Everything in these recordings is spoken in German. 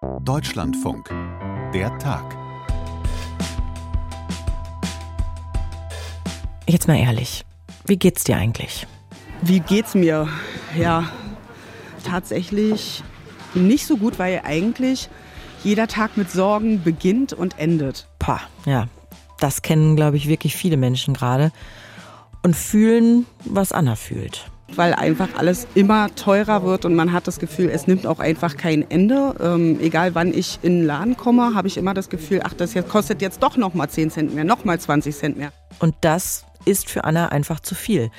Deutschlandfunk. Der Tag. Jetzt mal ehrlich, wie geht's dir eigentlich? Wie geht's mir? Ja, tatsächlich nicht so gut, weil eigentlich jeder Tag mit Sorgen beginnt und endet. Pah, ja. Das kennen, glaube ich, wirklich viele Menschen gerade und fühlen, was Anna fühlt weil einfach alles immer teurer wird und man hat das Gefühl, es nimmt auch einfach kein Ende. Ähm, egal wann ich in den Laden komme, habe ich immer das Gefühl, ach, das jetzt kostet jetzt doch noch mal 10 Cent mehr, noch mal 20 Cent mehr. Und das ist für Anna einfach zu viel.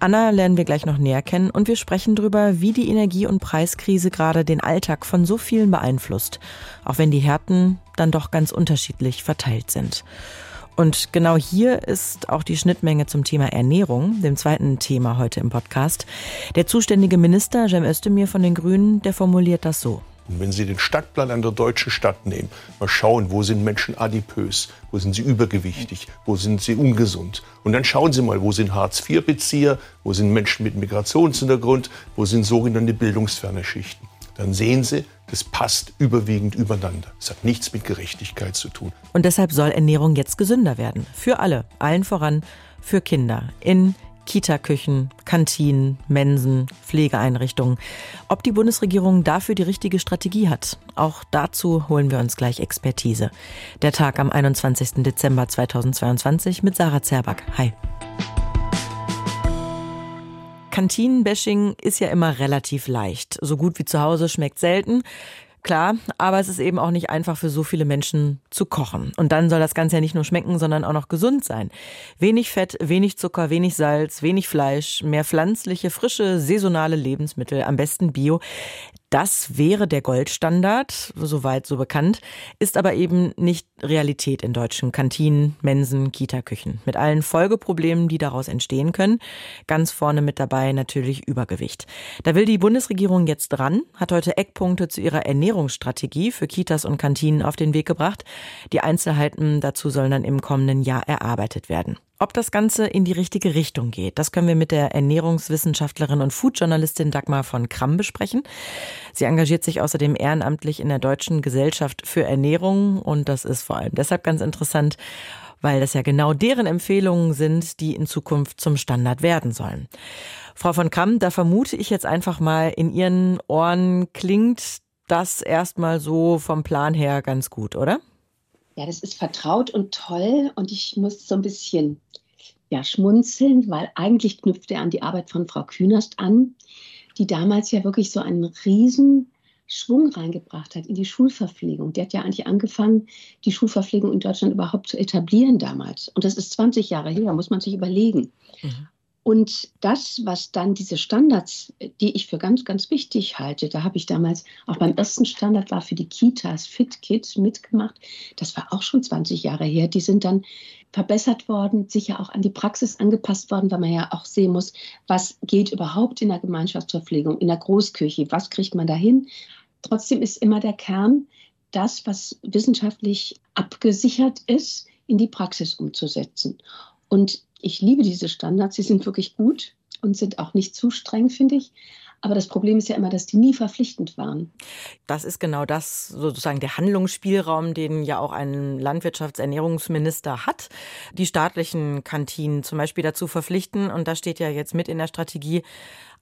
Anna lernen wir gleich noch näher kennen und wir sprechen darüber, wie die Energie- und Preiskrise gerade den Alltag von so vielen beeinflusst, auch wenn die Härten dann doch ganz unterschiedlich verteilt sind. Und genau hier ist auch die Schnittmenge zum Thema Ernährung, dem zweiten Thema heute im Podcast. Der zuständige Minister Cem Özdemir von den Grünen, der formuliert das so. Wenn Sie den Stadtplan einer deutschen Stadt nehmen, mal schauen, wo sind Menschen adipös, wo sind sie übergewichtig, wo sind sie ungesund. Und dann schauen Sie mal, wo sind Hartz-IV-Bezieher, wo sind Menschen mit Migrationshintergrund, wo sind sogenannte bildungsferne Schichten dann sehen Sie, das passt überwiegend übereinander. Es hat nichts mit Gerechtigkeit zu tun. Und deshalb soll Ernährung jetzt gesünder werden. Für alle, allen voran für Kinder. In Kitaküchen, Kantinen, Mensen, Pflegeeinrichtungen. Ob die Bundesregierung dafür die richtige Strategie hat, auch dazu holen wir uns gleich Expertise. Der Tag am 21. Dezember 2022 mit Sarah Zerback. Hi. Kantinenbashing ist ja immer relativ leicht. So gut wie zu Hause schmeckt selten. Klar, aber es ist eben auch nicht einfach für so viele Menschen zu kochen. Und dann soll das Ganze ja nicht nur schmecken, sondern auch noch gesund sein. Wenig Fett, wenig Zucker, wenig Salz, wenig Fleisch, mehr pflanzliche, frische, saisonale Lebensmittel, am besten Bio. Das wäre der Goldstandard, soweit so bekannt, ist aber eben nicht Realität in deutschen Kantinen, Mensen, Kitaküchen. Mit allen Folgeproblemen, die daraus entstehen können. Ganz vorne mit dabei natürlich Übergewicht. Da will die Bundesregierung jetzt dran, hat heute Eckpunkte zu ihrer Ernährungsstrategie für Kitas und Kantinen auf den Weg gebracht. Die Einzelheiten dazu sollen dann im kommenden Jahr erarbeitet werden. Ob das Ganze in die richtige Richtung geht, das können wir mit der Ernährungswissenschaftlerin und Foodjournalistin Dagmar von Kramm besprechen. Sie engagiert sich außerdem ehrenamtlich in der Deutschen Gesellschaft für Ernährung und das ist vor allem deshalb ganz interessant, weil das ja genau deren Empfehlungen sind, die in Zukunft zum Standard werden sollen. Frau von Kramm, da vermute ich jetzt einfach mal, in Ihren Ohren klingt das erstmal so vom Plan her ganz gut, oder? Ja, das ist vertraut und toll und ich muss so ein bisschen ja, schmunzeln, weil eigentlich knüpft er an die Arbeit von Frau Künast an, die damals ja wirklich so einen riesen Schwung reingebracht hat in die Schulverpflegung. Die hat ja eigentlich angefangen, die Schulverpflegung in Deutschland überhaupt zu etablieren damals. Und das ist 20 Jahre her, muss man sich überlegen. Mhm. Und das, was dann diese Standards, die ich für ganz, ganz wichtig halte, da habe ich damals auch beim ersten Standard war für die Kitas Fit Kids mitgemacht. Das war auch schon 20 Jahre her. Die sind dann verbessert worden, sicher auch an die Praxis angepasst worden, weil man ja auch sehen muss, was geht überhaupt in der Gemeinschaftsverpflegung, in der Großküche, was kriegt man dahin. Trotzdem ist immer der Kern, das, was wissenschaftlich abgesichert ist, in die Praxis umzusetzen. Und ich liebe diese Standards, sie sind wirklich gut und sind auch nicht zu streng, finde ich. Aber das Problem ist ja immer, dass die nie verpflichtend waren. Das ist genau das, sozusagen der Handlungsspielraum, den ja auch ein Landwirtschaftsernährungsminister hat. Die staatlichen Kantinen zum Beispiel dazu verpflichten. Und da steht ja jetzt mit in der Strategie,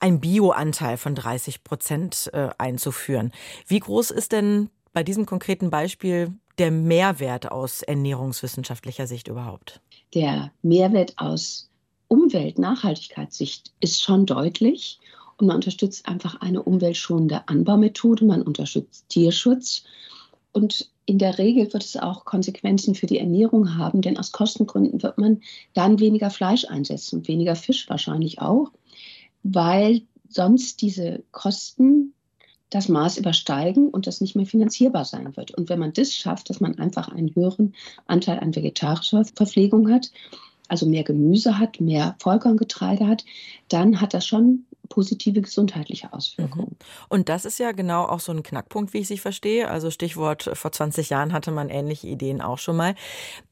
ein Bioanteil von 30 Prozent äh, einzuführen. Wie groß ist denn bei diesem konkreten Beispiel der Mehrwert aus ernährungswissenschaftlicher Sicht überhaupt? Der Mehrwert aus Umwelt-Nachhaltigkeitssicht ist schon deutlich. Und man unterstützt einfach eine umweltschonende Anbaumethode, man unterstützt Tierschutz. Und in der Regel wird es auch Konsequenzen für die Ernährung haben, denn aus Kostengründen wird man dann weniger Fleisch einsetzen und weniger Fisch wahrscheinlich auch, weil sonst diese Kosten das Maß übersteigen und das nicht mehr finanzierbar sein wird. Und wenn man das schafft, dass man einfach einen höheren Anteil an vegetarischer Verpflegung hat, also mehr Gemüse hat, mehr Vollkorngetreide hat, dann hat das schon positive gesundheitliche Auswirkungen. Mhm. Und das ist ja genau auch so ein Knackpunkt, wie ich Sie verstehe. Also Stichwort, vor 20 Jahren hatte man ähnliche Ideen auch schon mal.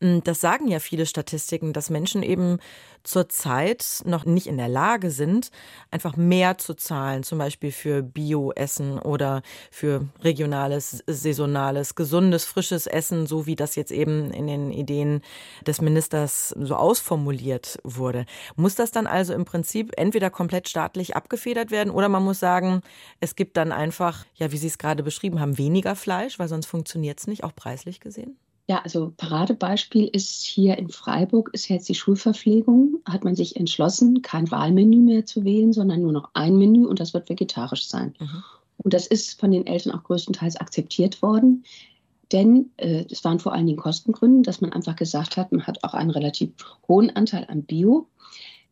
Hm, das sagen ja viele Statistiken, dass Menschen eben zurzeit noch nicht in der Lage sind, einfach mehr zu zahlen, zum Beispiel für Bio-Essen oder für regionales, saisonales, gesundes, frisches Essen, so wie das jetzt eben in den Ideen des Ministers so ausformuliert wurde. Muss das dann also im Prinzip entweder komplett staatlich abgefedert werden oder man muss sagen, es gibt dann einfach, ja, wie Sie es gerade beschrieben haben, weniger Fleisch, weil sonst funktioniert es nicht, auch preislich gesehen? Ja, also Paradebeispiel ist hier in Freiburg, ist jetzt die Schulverpflegung. Hat man sich entschlossen, kein Wahlmenü mehr zu wählen, sondern nur noch ein Menü und das wird vegetarisch sein. Mhm. Und das ist von den Eltern auch größtenteils akzeptiert worden. Denn äh, es waren vor allen Dingen Kostengründe, dass man einfach gesagt hat, man hat auch einen relativ hohen Anteil an Bio.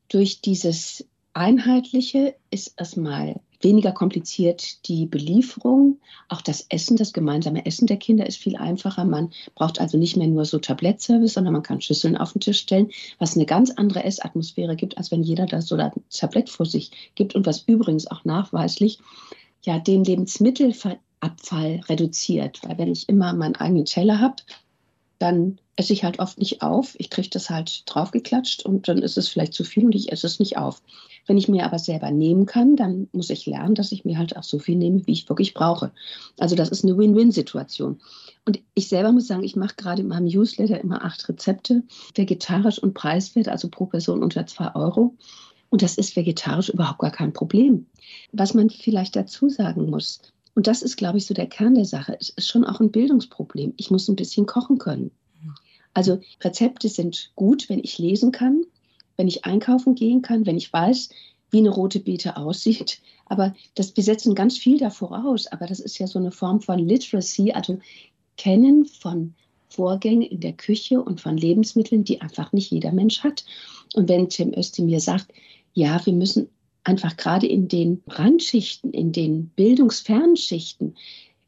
Durch dieses Einheitliche ist erstmal weniger kompliziert die Belieferung. Auch das Essen, das gemeinsame Essen der Kinder ist viel einfacher. Man braucht also nicht mehr nur so Tablettservice, sondern man kann Schüsseln auf den Tisch stellen, was eine ganz andere Essatmosphäre gibt, als wenn jeder da so ein Tablett vor sich gibt und was übrigens auch nachweislich ja den Lebensmittelabfall reduziert. Weil wenn ich immer meinen eigenen Teller habe, dann esse ich halt oft nicht auf. Ich kriege das halt draufgeklatscht und dann ist es vielleicht zu viel und ich esse es nicht auf. Wenn ich mir aber selber nehmen kann, dann muss ich lernen, dass ich mir halt auch so viel nehme, wie ich wirklich brauche. Also das ist eine Win-Win-Situation. Und ich selber muss sagen, ich mache gerade in meinem Newsletter immer acht Rezepte, vegetarisch und preiswert, also pro Person unter zwei Euro. Und das ist vegetarisch überhaupt gar kein Problem. Was man vielleicht dazu sagen muss, und das ist, glaube ich, so der Kern der Sache. Es ist schon auch ein Bildungsproblem. Ich muss ein bisschen kochen können. Also Rezepte sind gut, wenn ich lesen kann, wenn ich einkaufen gehen kann, wenn ich weiß, wie eine rote Beete aussieht. Aber das, wir setzen ganz viel da voraus. Aber das ist ja so eine Form von Literacy, also Kennen von Vorgängen in der Küche und von Lebensmitteln, die einfach nicht jeder Mensch hat. Und wenn Tim Özdemir sagt, ja, wir müssen einfach gerade in den Randschichten, in den bildungsfernen Schichten,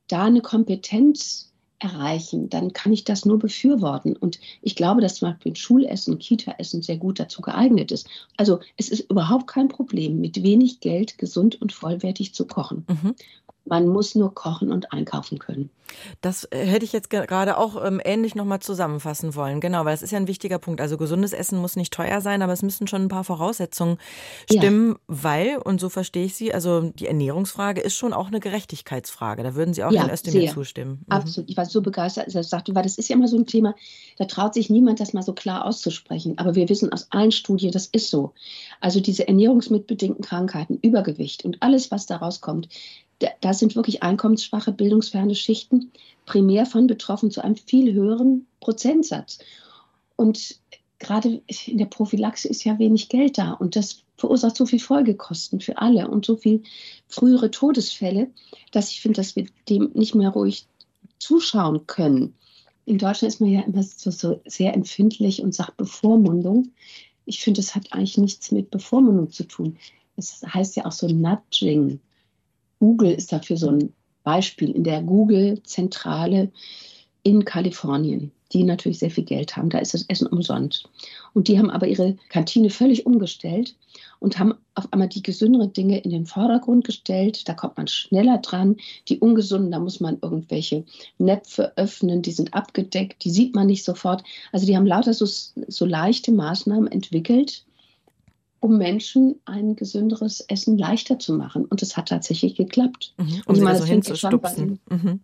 da eine Kompetenz erreichen, dann kann ich das nur befürworten. Und ich glaube, dass zum Beispiel Schulessen, Kita-Essen sehr gut dazu geeignet ist. Also es ist überhaupt kein Problem, mit wenig Geld gesund und vollwertig zu kochen. Mhm. Man muss nur kochen und einkaufen können. Das äh, hätte ich jetzt gerade auch ähm, ähnlich nochmal zusammenfassen wollen. Genau, weil es ist ja ein wichtiger Punkt. Also gesundes Essen muss nicht teuer sein, aber es müssen schon ein paar Voraussetzungen stimmen, ja. weil, und so verstehe ich Sie, also die Ernährungsfrage ist schon auch eine Gerechtigkeitsfrage. Da würden Sie auch ja, Herrn Özdemir zustimmen. Mhm. Absolut. Ich war so begeistert, als er sagte, weil das ist ja immer so ein Thema, da traut sich niemand, das mal so klar auszusprechen. Aber wir wissen aus allen Studien, das ist so. Also diese ernährungsmitbedingten Krankheiten, Übergewicht und alles, was daraus kommt, da sind wirklich einkommensschwache, bildungsferne Schichten primär von betroffen zu einem viel höheren Prozentsatz. Und gerade in der Prophylaxe ist ja wenig Geld da und das verursacht so viel Folgekosten für alle und so viel frühere Todesfälle, dass ich finde, dass wir dem nicht mehr ruhig zuschauen können. In Deutschland ist man ja immer so, so sehr empfindlich und sagt Bevormundung. Ich finde, es hat eigentlich nichts mit Bevormundung zu tun. Es heißt ja auch so Nudging. Google ist dafür so ein Beispiel in der Google-Zentrale in Kalifornien, die natürlich sehr viel Geld haben. Da ist das Essen umsonst. Und die haben aber ihre Kantine völlig umgestellt und haben auf einmal die gesünderen Dinge in den Vordergrund gestellt. Da kommt man schneller dran. Die ungesunden, da muss man irgendwelche Näpfe öffnen, die sind abgedeckt, die sieht man nicht sofort. Also die haben lauter so, so leichte Maßnahmen entwickelt, um Menschen ein gesünderes Essen leichter zu machen. Und es hat tatsächlich geklappt. Mhm, um ich meine, so hinzustupsen. Mhm.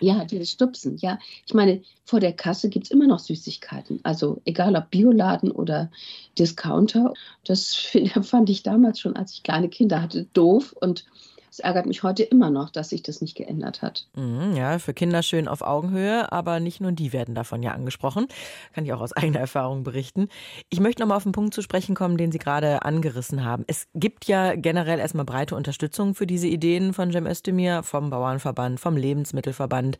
Ja, dieses Stupsen, ja. Ich meine, vor der Kasse gibt es immer noch Süßigkeiten. Also egal ob Bioladen oder Discounter. Das fand ich damals schon, als ich kleine Kinder hatte, doof. Und es ärgert mich heute immer noch, dass sich das nicht geändert hat. Mhm, ja, für Kinder schön auf Augenhöhe, aber nicht nur die werden davon ja angesprochen. Kann ich auch aus eigener Erfahrung berichten. Ich möchte noch mal auf den Punkt zu sprechen kommen, den Sie gerade angerissen haben. Es gibt ja generell erstmal breite Unterstützung für diese Ideen von Cem Özdemir, vom Bauernverband, vom Lebensmittelverband.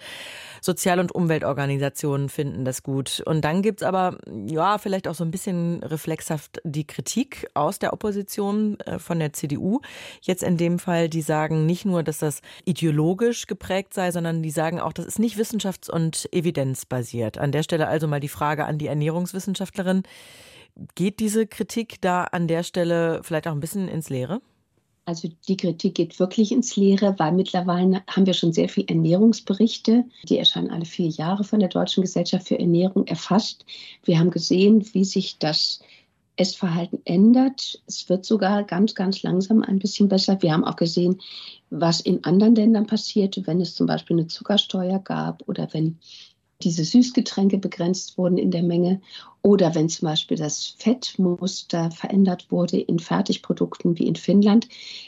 Sozial- und Umweltorganisationen finden das gut. Und dann gibt es aber, ja, vielleicht auch so ein bisschen reflexhaft die Kritik aus der Opposition äh, von der CDU. Jetzt in dem Fall, die sagen, nicht nur, dass das ideologisch geprägt sei, sondern die sagen auch, das ist nicht wissenschafts- und evidenzbasiert. An der Stelle also mal die Frage an die Ernährungswissenschaftlerin. Geht diese Kritik da an der Stelle vielleicht auch ein bisschen ins Leere? Also die Kritik geht wirklich ins Leere, weil mittlerweile haben wir schon sehr viele Ernährungsberichte. Die erscheinen alle vier Jahre von der Deutschen Gesellschaft für Ernährung erfasst. Wir haben gesehen, wie sich das Essverhalten ändert. Es wird sogar ganz, ganz langsam ein bisschen besser. Wir haben auch gesehen, was in anderen Ländern passiert, wenn es zum Beispiel eine Zuckersteuer gab oder wenn diese Süßgetränke begrenzt wurden in der Menge oder wenn zum Beispiel das Fettmuster verändert wurde in Fertigprodukten wie in Finnland.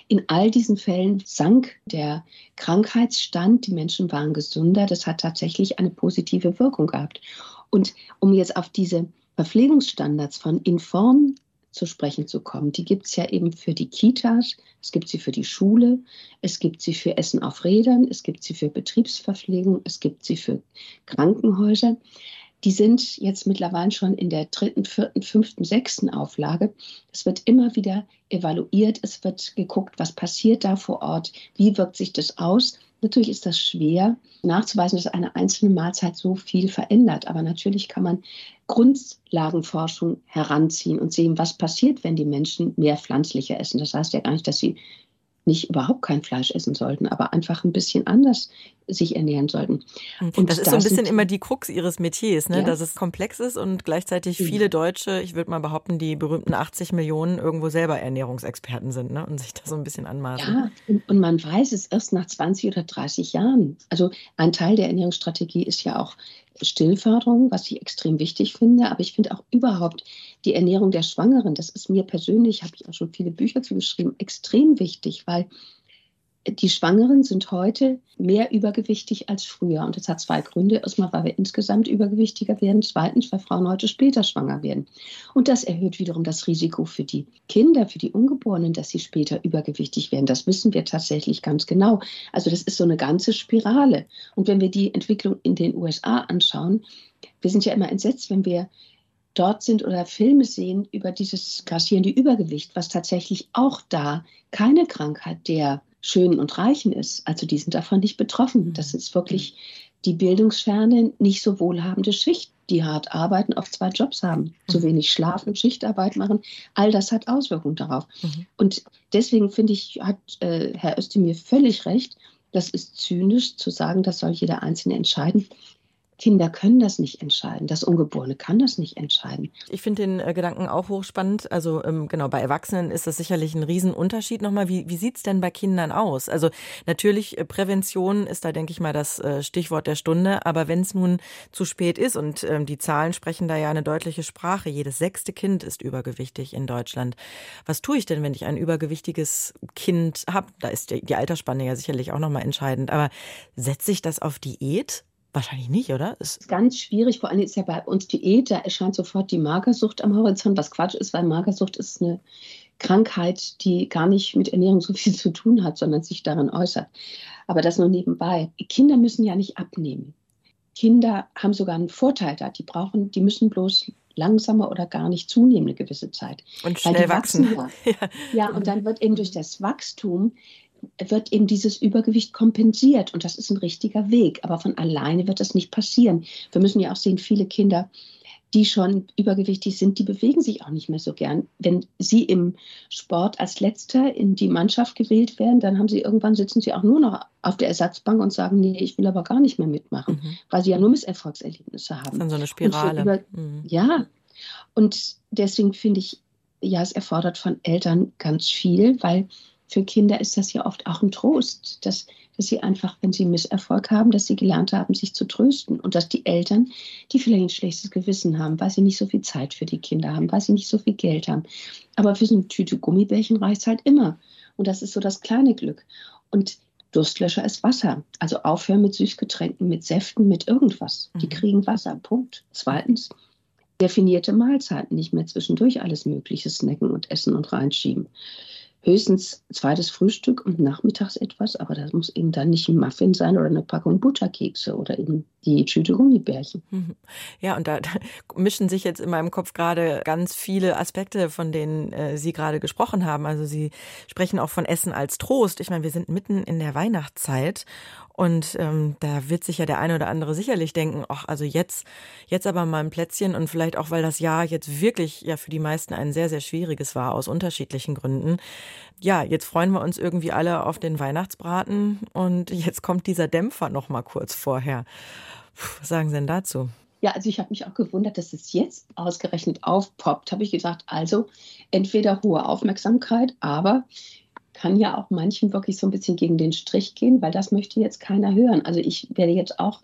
In all diesen Fällen sank der Krankheitsstand, die Menschen waren gesünder. Das hat tatsächlich eine positive Wirkung gehabt. Und um jetzt auf diese Verpflegungsstandards von Inform zu sprechen zu kommen. Die gibt es ja eben für die Kitas, es gibt sie für die Schule, es gibt sie für Essen auf Rädern, es gibt sie für Betriebsverpflegung, es gibt sie für Krankenhäuser. Die sind jetzt mittlerweile schon in der dritten, vierten, fünften, sechsten Auflage. Es wird immer wieder evaluiert, es wird geguckt, was passiert da vor Ort, wie wirkt sich das aus. Natürlich ist das schwer nachzuweisen, dass eine einzelne Mahlzeit so viel verändert. Aber natürlich kann man Grundlagenforschung heranziehen und sehen, was passiert, wenn die Menschen mehr pflanzlicher essen. Das heißt ja gar nicht, dass sie nicht überhaupt kein Fleisch essen sollten, aber einfach ein bisschen anders sich ernähren sollten. Und das ist so ein bisschen immer die Krux ihres Metiers, ne? Ja. dass es komplex ist und gleichzeitig viele Deutsche, ich würde mal behaupten, die berühmten 80 Millionen irgendwo selber Ernährungsexperten sind ne? und sich da so ein bisschen anmaßen. Ja, und man weiß es erst nach 20 oder 30 Jahren. Also ein Teil der Ernährungsstrategie ist ja auch Stillförderung, was ich extrem wichtig finde, aber ich finde auch überhaupt die Ernährung der Schwangeren, das ist mir persönlich, habe ich auch schon viele Bücher zu geschrieben, extrem wichtig, weil die Schwangeren sind heute mehr übergewichtig als früher. Und das hat zwei Gründe. Erstmal, weil wir insgesamt übergewichtiger werden. Zweitens, weil Frauen heute später schwanger werden. Und das erhöht wiederum das Risiko für die Kinder, für die Ungeborenen, dass sie später übergewichtig werden. Das wissen wir tatsächlich ganz genau. Also das ist so eine ganze Spirale. Und wenn wir die Entwicklung in den USA anschauen, wir sind ja immer entsetzt, wenn wir dort sind oder Filme sehen über dieses grassierende Übergewicht, was tatsächlich auch da keine Krankheit der Schönen und Reichen ist. Also die sind davon nicht betroffen. Das ist wirklich die bildungsferne, nicht so wohlhabende Schicht, die hart arbeiten, oft zwei Jobs haben, zu mhm. wenig Schlaf und Schichtarbeit machen. All das hat Auswirkungen darauf. Mhm. Und deswegen finde ich, hat äh, Herr Özdemir völlig recht. Das ist zynisch zu sagen, das soll jeder Einzelne entscheiden. Kinder können das nicht entscheiden. Das Ungeborene kann das nicht entscheiden. Ich finde den äh, Gedanken auch hochspannend. Also ähm, genau, bei Erwachsenen ist das sicherlich ein Riesenunterschied nochmal. Wie, wie sieht es denn bei Kindern aus? Also natürlich, äh, Prävention ist da, denke ich mal, das äh, Stichwort der Stunde. Aber wenn es nun zu spät ist und ähm, die Zahlen sprechen da ja eine deutliche Sprache, jedes sechste Kind ist übergewichtig in Deutschland. Was tue ich denn, wenn ich ein übergewichtiges Kind habe? Da ist die, die Altersspanne ja sicherlich auch nochmal entscheidend. Aber setze ich das auf Diät? Wahrscheinlich nicht, oder? Das ist ganz schwierig. Vor allem ist ja bei uns Diät, da erscheint sofort die Magersucht am Horizont, was Quatsch ist, weil Magersucht ist eine Krankheit, die gar nicht mit Ernährung so viel zu tun hat, sondern sich darin äußert. Aber das nur nebenbei. Kinder müssen ja nicht abnehmen. Kinder haben sogar einen Vorteil da. Die brauchen, die müssen bloß langsamer oder gar nicht zunehmen eine gewisse Zeit. Und schnell wachsen. wachsen ja. ja, ja, und dann wird eben durch das Wachstum wird eben dieses Übergewicht kompensiert. Und das ist ein richtiger Weg. Aber von alleine wird das nicht passieren. Wir müssen ja auch sehen, viele Kinder, die schon übergewichtig sind, die bewegen sich auch nicht mehr so gern. Wenn sie im Sport als Letzter in die Mannschaft gewählt werden, dann haben sie irgendwann sitzen sie auch nur noch auf der Ersatzbank und sagen, nee, ich will aber gar nicht mehr mitmachen, mhm. weil sie ja nur Misserfolgserlebnisse haben. Das ist dann so eine Spirale. Über, mhm. Ja, und deswegen finde ich, ja, es erfordert von Eltern ganz viel, weil für Kinder ist das ja oft auch ein Trost, dass, dass sie einfach, wenn sie Misserfolg haben, dass sie gelernt haben, sich zu trösten und dass die Eltern, die vielleicht ein schlechtes Gewissen haben, weil sie nicht so viel Zeit für die Kinder haben, weil sie nicht so viel Geld haben. Aber für so eine Tüte Gummibärchen reicht es halt immer. Und das ist so das kleine Glück. Und Durstlöscher ist Wasser. Also aufhören mit Süßgetränken, mit Säften, mit irgendwas. Die mhm. kriegen Wasser. Punkt. Zweitens, definierte Mahlzeiten, nicht mehr zwischendurch alles Mögliche snacken und essen und reinschieben höchstens zweites Frühstück und nachmittags etwas, aber das muss eben dann nicht ein Muffin sein oder eine Packung Butterkekse oder eben die Tüte Gummibärchen. Mhm. Ja, und da, da, mischen sich jetzt in meinem Kopf gerade ganz viele Aspekte, von denen äh, Sie gerade gesprochen haben. Also Sie sprechen auch von Essen als Trost. Ich meine, wir sind mitten in der Weihnachtszeit und ähm, da wird sich ja der eine oder andere sicherlich denken, ach, also jetzt, jetzt aber mal ein Plätzchen und vielleicht auch, weil das Jahr jetzt wirklich ja für die meisten ein sehr, sehr schwieriges war, aus unterschiedlichen Gründen. Ja, jetzt freuen wir uns irgendwie alle auf den Weihnachtsbraten und jetzt kommt dieser Dämpfer noch mal kurz vorher. Was sagen Sie denn dazu? Ja, also ich habe mich auch gewundert, dass es jetzt ausgerechnet aufpoppt. Habe ich gesagt, also entweder hohe Aufmerksamkeit, aber kann ja auch manchen wirklich so ein bisschen gegen den Strich gehen, weil das möchte jetzt keiner hören. Also ich werde jetzt auch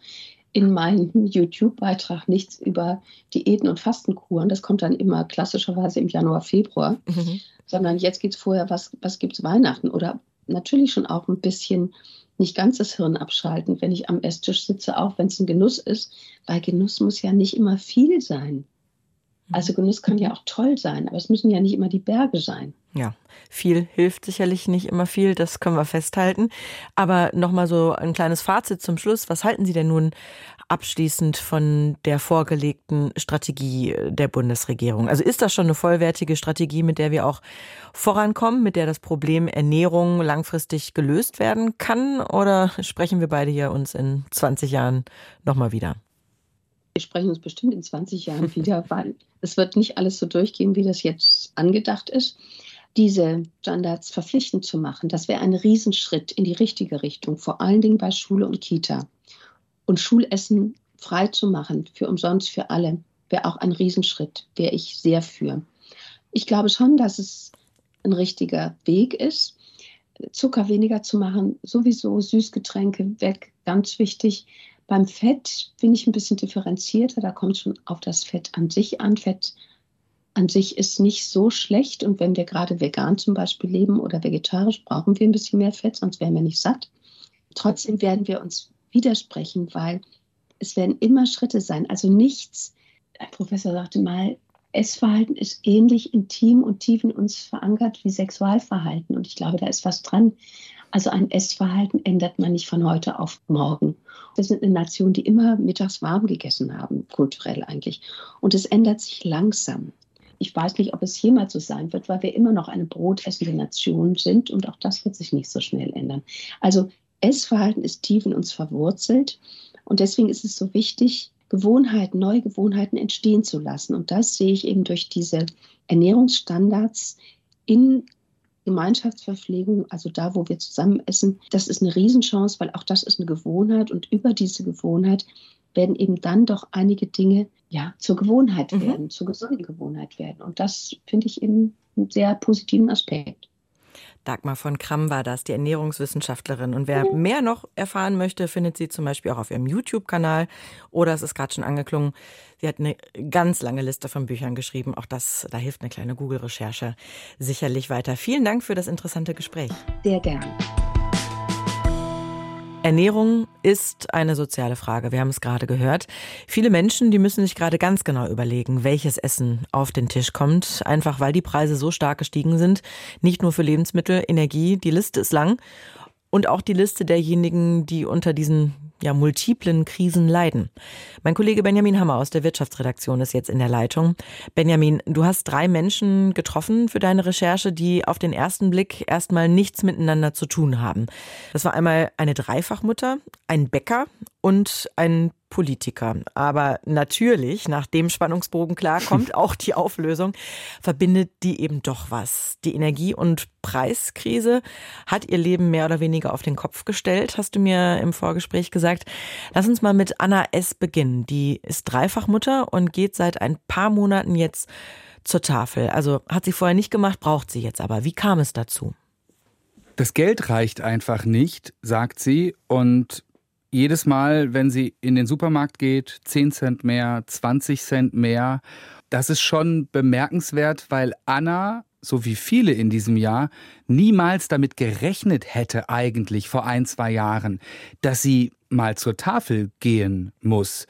in meinem YouTube-Beitrag nichts über Diäten und Fastenkuren, das kommt dann immer klassischerweise im Januar, Februar, mhm. sondern jetzt geht es vorher, was, was gibt es Weihnachten oder natürlich schon auch ein bisschen nicht ganz das Hirn abschalten, wenn ich am Esstisch sitze, auch wenn es ein Genuss ist, weil Genuss muss ja nicht immer viel sein. Also Genuss kann ja auch toll sein, aber es müssen ja nicht immer die Berge sein. Ja, viel hilft sicherlich nicht immer viel, das können wir festhalten. Aber nochmal so ein kleines Fazit zum Schluss. Was halten Sie denn nun abschließend von der vorgelegten Strategie der Bundesregierung? Also ist das schon eine vollwertige Strategie, mit der wir auch vorankommen, mit der das Problem Ernährung langfristig gelöst werden kann? Oder sprechen wir beide hier uns in 20 Jahren nochmal wieder? Wir sprechen uns bestimmt in 20 Jahren wieder, weil es wird nicht alles so durchgehen, wie das jetzt angedacht ist. Diese Standards verpflichtend zu machen, das wäre ein Riesenschritt in die richtige Richtung, vor allen Dingen bei Schule und Kita. Und Schulessen frei zu machen, für umsonst für alle, wäre auch ein Riesenschritt, wäre ich sehr für. Ich glaube schon, dass es ein richtiger Weg ist, Zucker weniger zu machen, sowieso Süßgetränke weg, ganz wichtig. Beim Fett bin ich ein bisschen differenzierter. Da kommt schon auf das Fett an sich an. Fett an sich ist nicht so schlecht. Und wenn wir gerade vegan zum Beispiel leben oder vegetarisch, brauchen wir ein bisschen mehr Fett, sonst wären wir nicht satt. Trotzdem werden wir uns widersprechen, weil es werden immer Schritte sein. Also nichts, ein Professor sagte mal, Essverhalten ist ähnlich intim und tief in uns verankert wie Sexualverhalten. Und ich glaube, da ist was dran. Also ein Essverhalten ändert man nicht von heute auf morgen. Wir sind eine Nation, die immer mittags warm gegessen haben, kulturell eigentlich. Und es ändert sich langsam. Ich weiß nicht, ob es jemals so sein wird, weil wir immer noch eine brotessende Nation sind und auch das wird sich nicht so schnell ändern. Also Essverhalten ist tief in uns verwurzelt und deswegen ist es so wichtig, Gewohnheiten, neue Gewohnheiten entstehen zu lassen. Und das sehe ich eben durch diese Ernährungsstandards in Gemeinschaftsverpflegung, also da, wo wir zusammen essen, das ist eine Riesenchance, weil auch das ist eine Gewohnheit und über diese Gewohnheit werden eben dann doch einige Dinge ja zur Gewohnheit mhm. werden, zur gesunden Gewohnheit werden. Und das finde ich eben einen sehr positiven Aspekt. Dagmar von Kramm war das, die Ernährungswissenschaftlerin. Und wer mehr noch erfahren möchte, findet sie zum Beispiel auch auf ihrem YouTube-Kanal. Oder es ist gerade schon angeklungen, sie hat eine ganz lange Liste von Büchern geschrieben. Auch das, da hilft eine kleine Google-Recherche sicherlich weiter. Vielen Dank für das interessante Gespräch. Sehr gern. Ernährung ist eine soziale Frage. Wir haben es gerade gehört. Viele Menschen, die müssen sich gerade ganz genau überlegen, welches Essen auf den Tisch kommt, einfach weil die Preise so stark gestiegen sind. Nicht nur für Lebensmittel, Energie. Die Liste ist lang. Und auch die Liste derjenigen, die unter diesen ja, multiplen Krisen leiden. Mein Kollege Benjamin Hammer aus der Wirtschaftsredaktion ist jetzt in der Leitung. Benjamin, du hast drei Menschen getroffen für deine Recherche, die auf den ersten Blick erstmal nichts miteinander zu tun haben. Das war einmal eine Dreifachmutter, ein Bäcker und ein Politiker. Aber natürlich, nach dem Spannungsbogen klar kommt auch die Auflösung, verbindet die eben doch was. Die Energie- und Preiskrise hat ihr Leben mehr oder weniger auf den Kopf gestellt, hast du mir im Vorgespräch gesagt. Lass uns mal mit Anna S. beginnen. Die ist Dreifachmutter und geht seit ein paar Monaten jetzt zur Tafel. Also hat sie vorher nicht gemacht, braucht sie jetzt aber. Wie kam es dazu? Das Geld reicht einfach nicht, sagt sie, und jedes Mal, wenn sie in den Supermarkt geht, 10 Cent mehr, 20 Cent mehr. Das ist schon bemerkenswert, weil Anna, so wie viele in diesem Jahr, niemals damit gerechnet hätte eigentlich vor ein, zwei Jahren, dass sie mal zur Tafel gehen muss.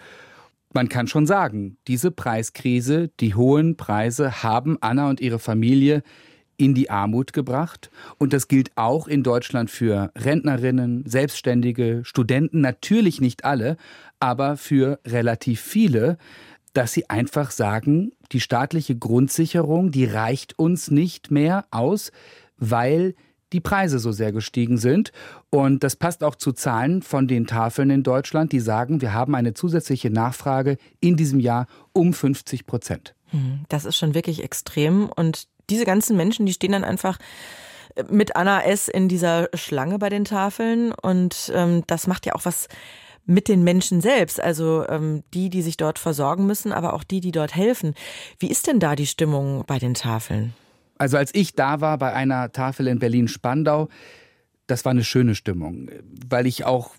Man kann schon sagen, diese Preiskrise, die hohen Preise haben Anna und ihre Familie in die Armut gebracht. Und das gilt auch in Deutschland für Rentnerinnen, Selbstständige, Studenten, natürlich nicht alle, aber für relativ viele, dass sie einfach sagen, die staatliche Grundsicherung, die reicht uns nicht mehr aus, weil die Preise so sehr gestiegen sind. Und das passt auch zu Zahlen von den Tafeln in Deutschland, die sagen, wir haben eine zusätzliche Nachfrage in diesem Jahr um 50 Prozent. Hm, das ist schon wirklich extrem. Und diese ganzen Menschen, die stehen dann einfach äh, mit Anna S. in dieser Schlange bei den Tafeln. Und ähm, das macht ja auch was mit den Menschen selbst, also ähm, die, die sich dort versorgen müssen, aber auch die, die dort helfen. Wie ist denn da die Stimmung bei den Tafeln? Also als ich da war bei einer Tafel in Berlin-Spandau, das war eine schöne Stimmung, weil ich auch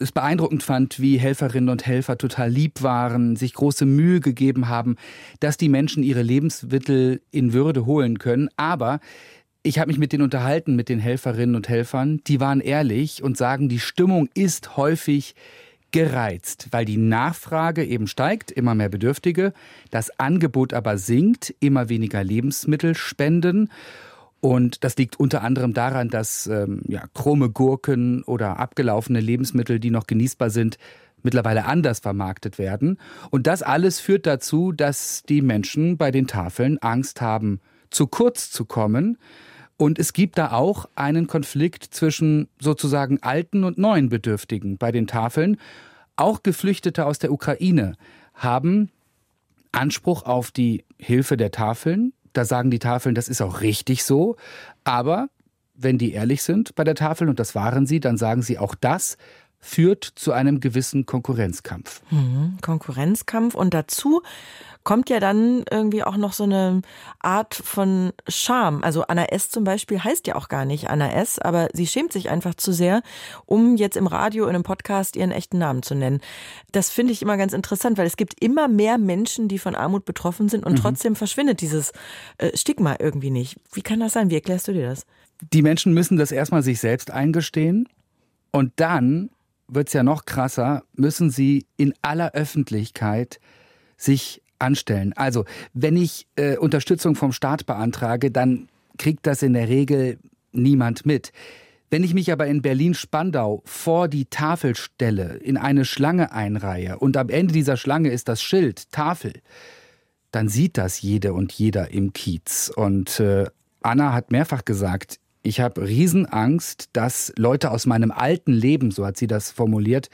es beeindruckend fand, wie Helferinnen und Helfer total lieb waren, sich große Mühe gegeben haben, dass die Menschen ihre Lebensmittel in Würde holen können. Aber ich habe mich mit denen unterhalten, mit den Helferinnen und Helfern. Die waren ehrlich und sagen, die Stimmung ist häufig gereizt, weil die Nachfrage eben steigt, immer mehr Bedürftige, das Angebot aber sinkt, immer weniger Lebensmittel spenden. Und das liegt unter anderem daran, dass ähm, ja, krumme Gurken oder abgelaufene Lebensmittel, die noch genießbar sind, mittlerweile anders vermarktet werden. Und das alles führt dazu, dass die Menschen bei den Tafeln Angst haben, zu kurz zu kommen. Und es gibt da auch einen Konflikt zwischen sozusagen alten und neuen Bedürftigen bei den Tafeln. Auch Geflüchtete aus der Ukraine haben Anspruch auf die Hilfe der Tafeln. Da sagen die Tafeln, das ist auch richtig so. Aber wenn die ehrlich sind bei der Tafel, und das waren sie, dann sagen sie, auch das führt zu einem gewissen Konkurrenzkampf. Mhm, Konkurrenzkampf und dazu kommt ja dann irgendwie auch noch so eine Art von Scham. Also Anna S. zum Beispiel heißt ja auch gar nicht Anna S., aber sie schämt sich einfach zu sehr, um jetzt im Radio, in einem Podcast ihren echten Namen zu nennen. Das finde ich immer ganz interessant, weil es gibt immer mehr Menschen, die von Armut betroffen sind und mhm. trotzdem verschwindet dieses äh, Stigma irgendwie nicht. Wie kann das sein? Wie erklärst du dir das? Die Menschen müssen das erstmal sich selbst eingestehen und dann wird es ja noch krasser, müssen sie in aller Öffentlichkeit sich anstellen. Also, wenn ich äh, Unterstützung vom Staat beantrage, dann kriegt das in der Regel niemand mit. Wenn ich mich aber in Berlin-Spandau vor die Tafel stelle, in eine Schlange einreihe und am Ende dieser Schlange ist das Schild Tafel, dann sieht das jede und jeder im Kiez. Und äh, Anna hat mehrfach gesagt, ich habe Riesenangst, dass Leute aus meinem alten Leben, so hat sie das formuliert,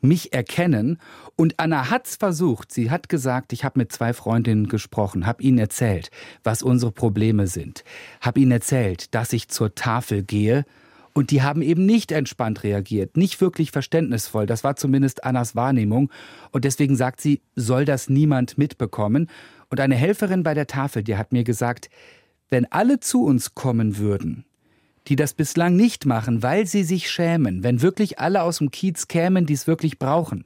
mich erkennen. Und Anna hat's versucht. Sie hat gesagt, ich habe mit zwei Freundinnen gesprochen, habe ihnen erzählt, was unsere Probleme sind, habe ihnen erzählt, dass ich zur Tafel gehe. Und die haben eben nicht entspannt reagiert, nicht wirklich verständnisvoll. Das war zumindest Annas Wahrnehmung. Und deswegen sagt sie, soll das niemand mitbekommen. Und eine Helferin bei der Tafel, die hat mir gesagt, wenn alle zu uns kommen würden, die das bislang nicht machen, weil sie sich schämen, wenn wirklich alle aus dem Kiez kämen, die es wirklich brauchen,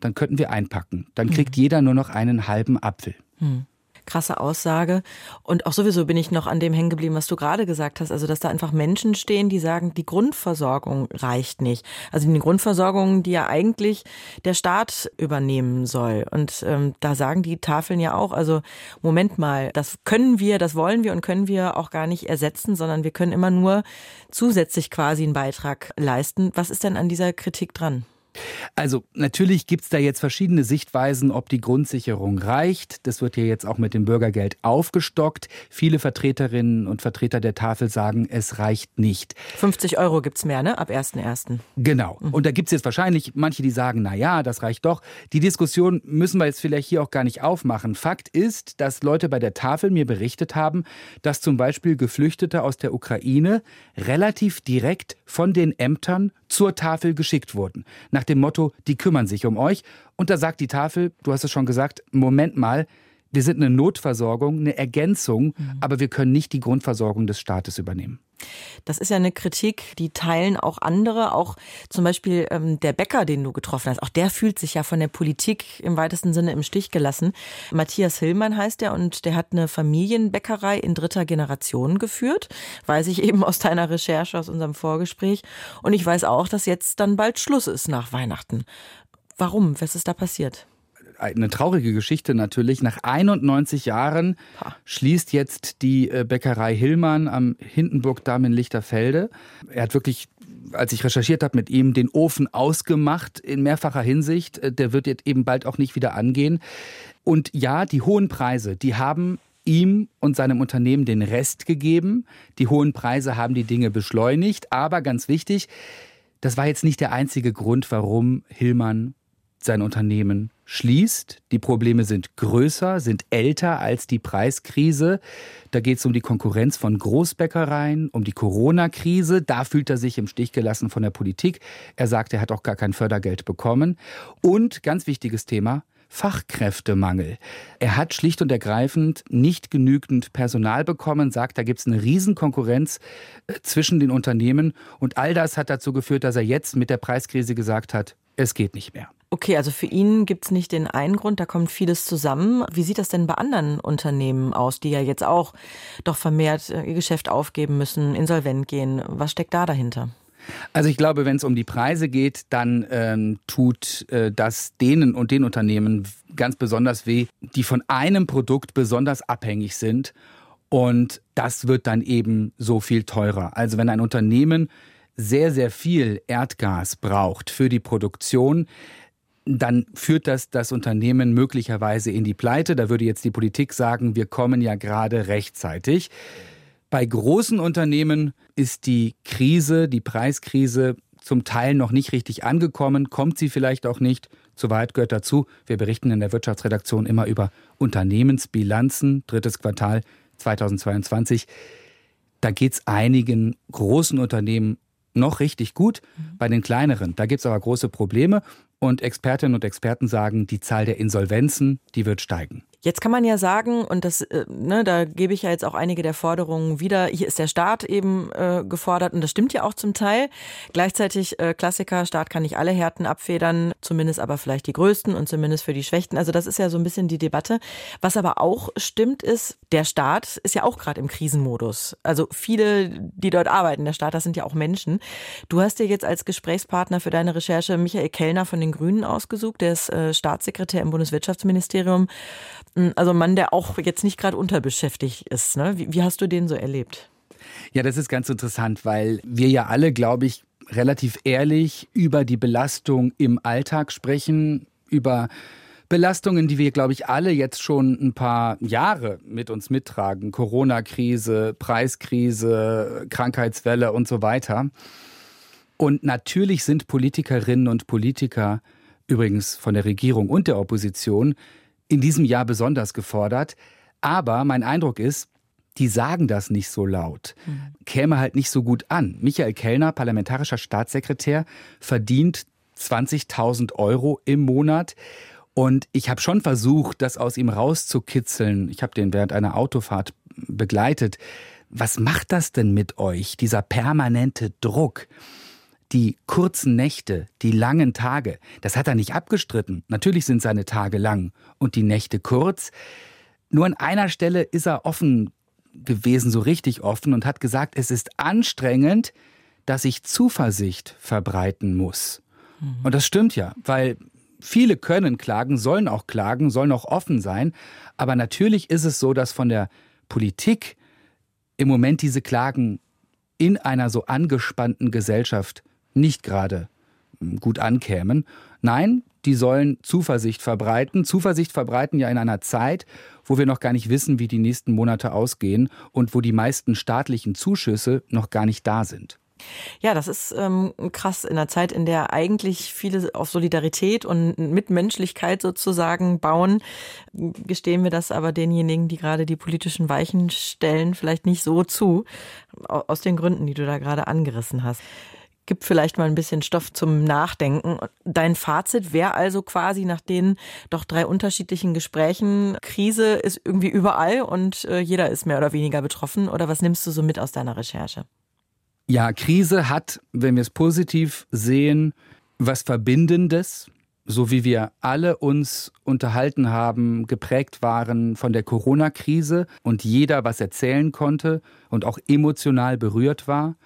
dann könnten wir einpacken. Dann kriegt mhm. jeder nur noch einen halben Apfel. Mhm krasse Aussage. Und auch sowieso bin ich noch an dem hängen geblieben, was du gerade gesagt hast. Also, dass da einfach Menschen stehen, die sagen, die Grundversorgung reicht nicht. Also die Grundversorgung, die ja eigentlich der Staat übernehmen soll. Und ähm, da sagen die Tafeln ja auch, also Moment mal, das können wir, das wollen wir und können wir auch gar nicht ersetzen, sondern wir können immer nur zusätzlich quasi einen Beitrag leisten. Was ist denn an dieser Kritik dran? Also natürlich gibt es da jetzt verschiedene Sichtweisen, ob die Grundsicherung reicht. Das wird ja jetzt auch mit dem Bürgergeld aufgestockt. Viele Vertreterinnen und Vertreter der Tafel sagen, es reicht nicht. 50 Euro gibt es mehr, ne? Ab 1.1. Genau. Mhm. Und da gibt es jetzt wahrscheinlich manche, die sagen, na ja, das reicht doch. Die Diskussion müssen wir jetzt vielleicht hier auch gar nicht aufmachen. Fakt ist, dass Leute bei der Tafel mir berichtet haben, dass zum Beispiel Geflüchtete aus der Ukraine relativ direkt von den Ämtern zur Tafel geschickt wurden. Nach dem Motto, die kümmern sich um euch. Und da sagt die Tafel, du hast es schon gesagt, Moment mal, wir sind eine Notversorgung, eine Ergänzung, mhm. aber wir können nicht die Grundversorgung des Staates übernehmen. Das ist ja eine Kritik, die teilen auch andere, auch zum Beispiel ähm, der Bäcker, den du getroffen hast. Auch der fühlt sich ja von der Politik im weitesten Sinne im Stich gelassen. Matthias Hillmann heißt er und der hat eine Familienbäckerei in dritter Generation geführt. Weiß ich eben aus deiner Recherche, aus unserem Vorgespräch. Und ich weiß auch, dass jetzt dann bald Schluss ist nach Weihnachten. Warum? Was ist da passiert? Eine traurige Geschichte natürlich. Nach 91 Jahren schließt jetzt die äh, Bäckerei Hillmann am Hindenburgdamm in Lichterfelde. Er hat wirklich als ich recherchiert habe mit ihm, den Ofen ausgemacht in mehrfacher Hinsicht. Äh, der wird jetzt eben bald auch nicht wieder angehen. Und ja, die hohen Preise, die haben ihm und seinem Unternehmen den Rest gegeben. Die hohen Preise haben die Dinge beschleunigt. Aber ganz wichtig, das war jetzt nicht der einzige Grund, warum Hillmann sein Unternehmen schließt. Die Probleme sind größer, sind älter als die Preiskrise. Da geht es um die Konkurrenz von Großbäckereien, um die Corona-Krise. Da fühlt er sich im Stich gelassen von der Politik. Er sagt, er hat auch gar kein Fördergeld bekommen. Und ganz wichtiges Thema, Fachkräftemangel. Er hat schlicht und ergreifend nicht genügend Personal bekommen, sagt, da gibt es eine Riesenkonkurrenz äh, zwischen den Unternehmen. Und all das hat dazu geführt, dass er jetzt mit der Preiskrise gesagt hat, es geht nicht mehr. Okay, also für ihn gibt es nicht den einen Grund, da kommt vieles zusammen. Wie sieht das denn bei anderen Unternehmen aus, die ja jetzt auch doch vermehrt äh, ihr Geschäft aufgeben müssen, insolvent gehen? Was steckt da dahinter? Also ich glaube, wenn es um die Preise geht, dann ähm, tut äh, das denen und den Unternehmen ganz besonders weh, die von einem Produkt besonders abhängig sind. Und das wird dann eben so viel teurer. Also wenn ein Unternehmen sehr, sehr viel Erdgas braucht für die Produktion, dann führt das das Unternehmen möglicherweise in die Pleite. Da würde jetzt die Politik sagen, wir kommen ja gerade rechtzeitig. Bei großen Unternehmen ist die Krise, die Preiskrise zum Teil noch nicht richtig angekommen, kommt sie vielleicht auch nicht. Zur Wahrheit gehört dazu, wir berichten in der Wirtschaftsredaktion immer über Unternehmensbilanzen, drittes Quartal 2022. Da geht es einigen großen Unternehmen noch richtig gut. Bei den kleineren, da gibt es aber große Probleme. Und Expertinnen und Experten sagen, die Zahl der Insolvenzen, die wird steigen. Jetzt kann man ja sagen, und das, äh, ne, da gebe ich ja jetzt auch einige der Forderungen wieder, hier ist der Staat eben äh, gefordert und das stimmt ja auch zum Teil. Gleichzeitig äh, Klassiker, Staat kann nicht alle Härten abfedern, zumindest aber vielleicht die größten und zumindest für die Schwächten. Also das ist ja so ein bisschen die Debatte. Was aber auch stimmt ist, der Staat ist ja auch gerade im Krisenmodus. Also viele, die dort arbeiten, der Staat, das sind ja auch Menschen. Du hast dir jetzt als Gesprächspartner für deine Recherche Michael Kellner von den Grünen ausgesucht, der ist äh, Staatssekretär im Bundeswirtschaftsministerium. Hm, also ein Mann, der auch jetzt nicht gerade unterbeschäftigt ist. Ne? Wie, wie hast du den so erlebt? Ja, das ist ganz interessant, weil wir ja alle, glaube ich, relativ ehrlich über die Belastung im Alltag sprechen, über Belastungen, die wir, glaube ich, alle jetzt schon ein paar Jahre mit uns mittragen. Corona-Krise, Preiskrise, Krankheitswelle und so weiter. Und natürlich sind Politikerinnen und Politiker, übrigens von der Regierung und der Opposition, in diesem Jahr besonders gefordert. Aber mein Eindruck ist, die sagen das nicht so laut, mhm. käme halt nicht so gut an. Michael Kellner, parlamentarischer Staatssekretär, verdient 20.000 Euro im Monat. Und ich habe schon versucht, das aus ihm rauszukitzeln. Ich habe den während einer Autofahrt begleitet. Was macht das denn mit euch, dieser permanente Druck? Die kurzen Nächte, die langen Tage, das hat er nicht abgestritten. Natürlich sind seine Tage lang und die Nächte kurz. Nur an einer Stelle ist er offen gewesen, so richtig offen und hat gesagt, es ist anstrengend, dass ich Zuversicht verbreiten muss. Mhm. Und das stimmt ja, weil viele können klagen, sollen auch klagen, sollen auch offen sein. Aber natürlich ist es so, dass von der Politik im Moment diese Klagen in einer so angespannten Gesellschaft nicht gerade hm, gut ankämen. Nein, die sollen Zuversicht verbreiten. Zuversicht verbreiten ja in einer Zeit, wo wir noch gar nicht wissen, wie die nächsten Monate ausgehen und wo die meisten staatlichen Zuschüsse noch gar nicht da sind. Ja, das ist ähm, krass in einer Zeit, in der eigentlich viele auf Solidarität und Mitmenschlichkeit sozusagen bauen, gestehen wir das aber denjenigen, die gerade die politischen Weichen stellen, vielleicht nicht so zu, aus den Gründen, die du da gerade angerissen hast gibt vielleicht mal ein bisschen Stoff zum Nachdenken. Dein Fazit wäre also quasi nach den doch drei unterschiedlichen Gesprächen, Krise ist irgendwie überall und äh, jeder ist mehr oder weniger betroffen. Oder was nimmst du so mit aus deiner Recherche? Ja, Krise hat, wenn wir es positiv sehen, was Verbindendes, so wie wir alle uns unterhalten haben, geprägt waren von der Corona-Krise und jeder was erzählen konnte und auch emotional berührt war.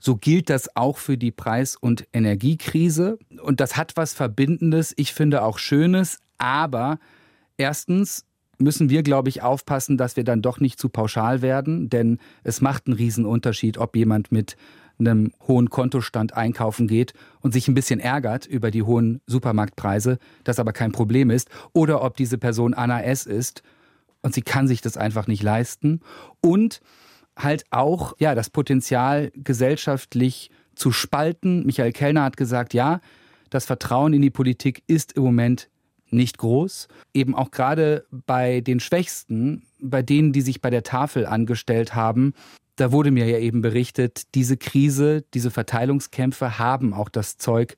So gilt das auch für die Preis- und Energiekrise. Und das hat was Verbindendes, ich finde auch Schönes, Aber erstens müssen wir, glaube ich, aufpassen, dass wir dann doch nicht zu pauschal werden, denn es macht einen Riesenunterschied, ob jemand mit einem hohen Kontostand einkaufen geht und sich ein bisschen ärgert über die hohen Supermarktpreise, das aber kein Problem ist, oder ob diese Person Anna S. ist und sie kann sich das einfach nicht leisten und halt auch ja das Potenzial gesellschaftlich zu spalten. Michael Kellner hat gesagt, ja, das Vertrauen in die Politik ist im Moment nicht groß. Eben auch gerade bei den Schwächsten, bei denen, die sich bei der Tafel angestellt haben, da wurde mir ja eben berichtet, diese Krise, diese Verteilungskämpfe haben auch das Zeug,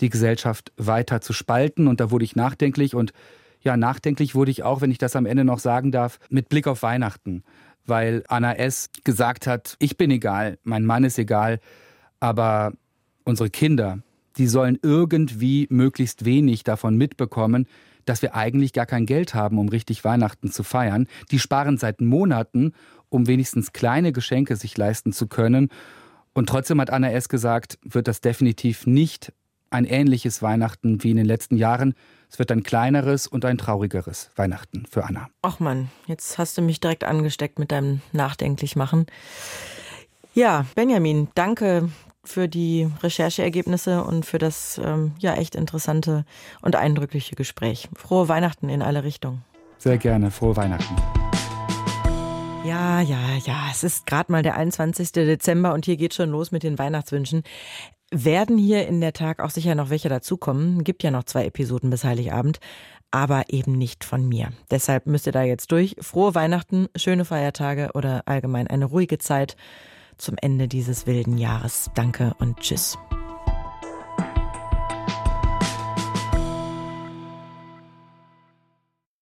die Gesellschaft weiter zu spalten. Und da wurde ich nachdenklich und ja, nachdenklich wurde ich auch, wenn ich das am Ende noch sagen darf, mit Blick auf Weihnachten. Weil Anna S. gesagt hat, ich bin egal, mein Mann ist egal, aber unsere Kinder, die sollen irgendwie möglichst wenig davon mitbekommen, dass wir eigentlich gar kein Geld haben, um richtig Weihnachten zu feiern. Die sparen seit Monaten, um wenigstens kleine Geschenke sich leisten zu können. Und trotzdem hat Anna S. gesagt, wird das definitiv nicht ein ähnliches Weihnachten wie in den letzten Jahren. Es wird ein kleineres und ein traurigeres Weihnachten für Anna. Ach Mann, jetzt hast du mich direkt angesteckt mit deinem Nachdenklichmachen. Ja, Benjamin, danke für die Rechercheergebnisse und für das ähm, ja echt interessante und eindrückliche Gespräch. Frohe Weihnachten in alle Richtungen. Sehr gerne, frohe Weihnachten. Ja, ja, ja, es ist gerade mal der 21. Dezember und hier geht schon los mit den Weihnachtswünschen. Werden hier in der Tag auch sicher noch welche dazukommen. Gibt ja noch zwei Episoden bis Heiligabend, aber eben nicht von mir. Deshalb müsst ihr da jetzt durch. Frohe Weihnachten, schöne Feiertage oder allgemein eine ruhige Zeit zum Ende dieses wilden Jahres. Danke und tschüss.